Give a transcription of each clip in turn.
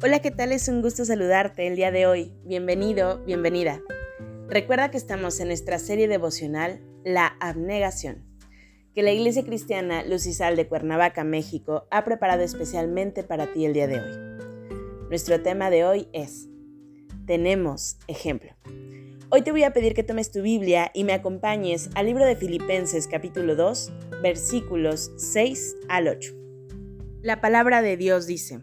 Hola, ¿qué tal? Es un gusto saludarte el día de hoy. Bienvenido, bienvenida. Recuerda que estamos en nuestra serie devocional La Abnegación, que la Iglesia Cristiana Lucisal de Cuernavaca, México, ha preparado especialmente para ti el día de hoy. Nuestro tema de hoy es Tenemos ejemplo. Hoy te voy a pedir que tomes tu Biblia y me acompañes al libro de Filipenses capítulo 2, versículos 6 al 8. La palabra de Dios dice,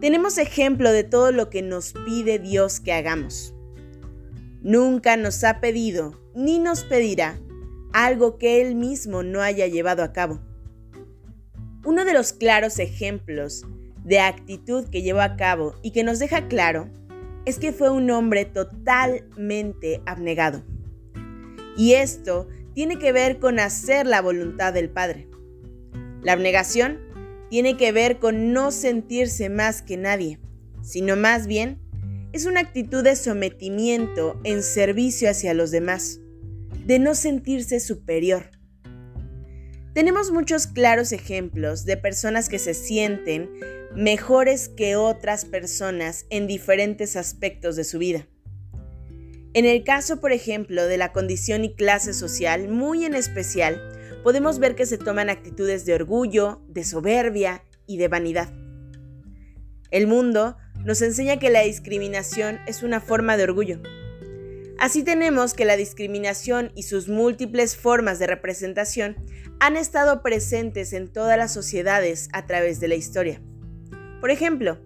tenemos ejemplo de todo lo que nos pide Dios que hagamos. Nunca nos ha pedido ni nos pedirá algo que Él mismo no haya llevado a cabo. Uno de los claros ejemplos de actitud que llevó a cabo y que nos deja claro es que fue un hombre totalmente abnegado. Y esto tiene que ver con hacer la voluntad del Padre. La abnegación tiene que ver con no sentirse más que nadie, sino más bien es una actitud de sometimiento en servicio hacia los demás, de no sentirse superior. Tenemos muchos claros ejemplos de personas que se sienten mejores que otras personas en diferentes aspectos de su vida. En el caso, por ejemplo, de la condición y clase social, muy en especial, podemos ver que se toman actitudes de orgullo, de soberbia y de vanidad. El mundo nos enseña que la discriminación es una forma de orgullo. Así tenemos que la discriminación y sus múltiples formas de representación han estado presentes en todas las sociedades a través de la historia. Por ejemplo,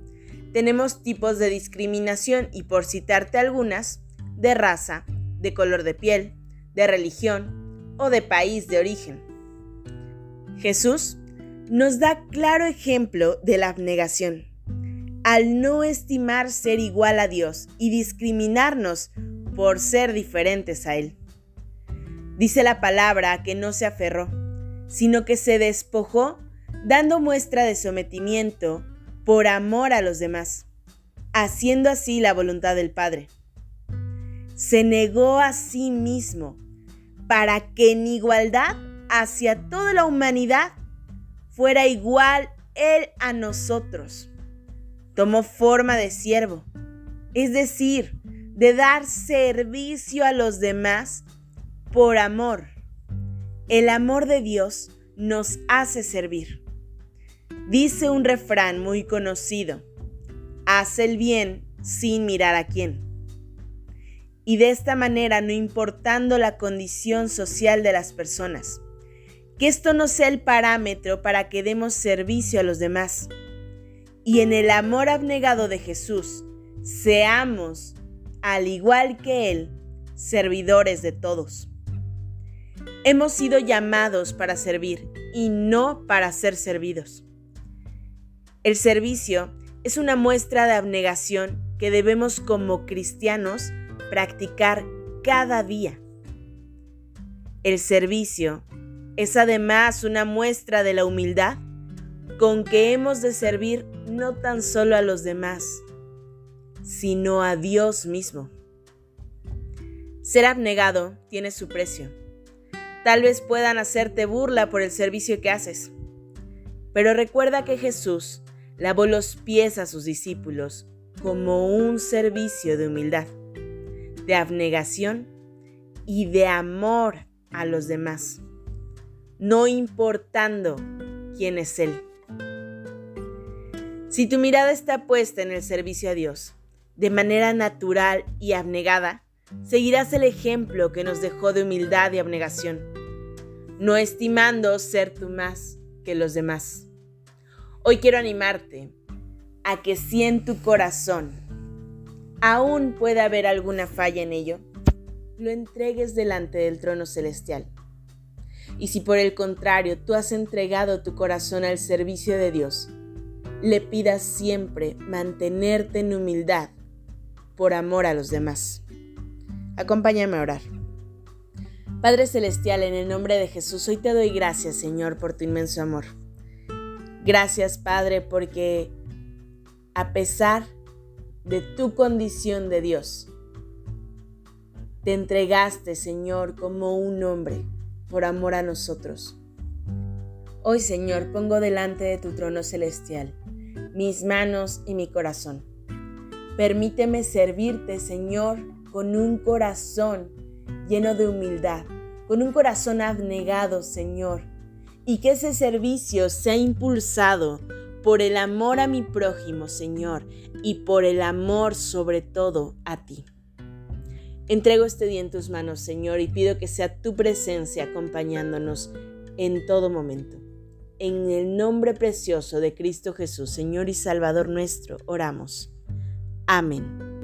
tenemos tipos de discriminación y por citarte algunas, de raza, de color de piel, de religión, o de país de origen. Jesús nos da claro ejemplo de la abnegación. Al no estimar ser igual a Dios y discriminarnos por ser diferentes a Él. Dice la palabra que no se aferró, sino que se despojó dando muestra de sometimiento por amor a los demás, haciendo así la voluntad del Padre. Se negó a sí mismo para que en igualdad hacia toda la humanidad fuera igual Él a nosotros. Tomó forma de siervo, es decir, de dar servicio a los demás por amor. El amor de Dios nos hace servir. Dice un refrán muy conocido, haz el bien sin mirar a quién y de esta manera no importando la condición social de las personas. Que esto no sea el parámetro para que demos servicio a los demás. Y en el amor abnegado de Jesús, seamos, al igual que Él, servidores de todos. Hemos sido llamados para servir y no para ser servidos. El servicio es una muestra de abnegación que debemos como cristianos practicar cada día. El servicio es además una muestra de la humildad con que hemos de servir no tan solo a los demás, sino a Dios mismo. Ser abnegado tiene su precio. Tal vez puedan hacerte burla por el servicio que haces, pero recuerda que Jesús lavó los pies a sus discípulos como un servicio de humildad de abnegación y de amor a los demás, no importando quién es Él. Si tu mirada está puesta en el servicio a Dios de manera natural y abnegada, seguirás el ejemplo que nos dejó de humildad y abnegación, no estimando ser tú más que los demás. Hoy quiero animarte a que si en tu corazón aún puede haber alguna falla en ello, lo entregues delante del trono celestial. Y si por el contrario tú has entregado tu corazón al servicio de Dios, le pidas siempre mantenerte en humildad por amor a los demás. Acompáñame a orar. Padre Celestial, en el nombre de Jesús, hoy te doy gracias, Señor, por tu inmenso amor. Gracias, Padre, porque a pesar de tu condición de Dios, te entregaste, Señor, como un hombre por amor a nosotros. Hoy, Señor, pongo delante de tu trono celestial mis manos y mi corazón. Permíteme servirte, Señor, con un corazón lleno de humildad, con un corazón abnegado, Señor, y que ese servicio sea impulsado por el amor a mi prójimo, Señor, y por el amor sobre todo a ti. Entrego este día en tus manos, Señor, y pido que sea tu presencia acompañándonos en todo momento. En el nombre precioso de Cristo Jesús, Señor y Salvador nuestro, oramos. Amén.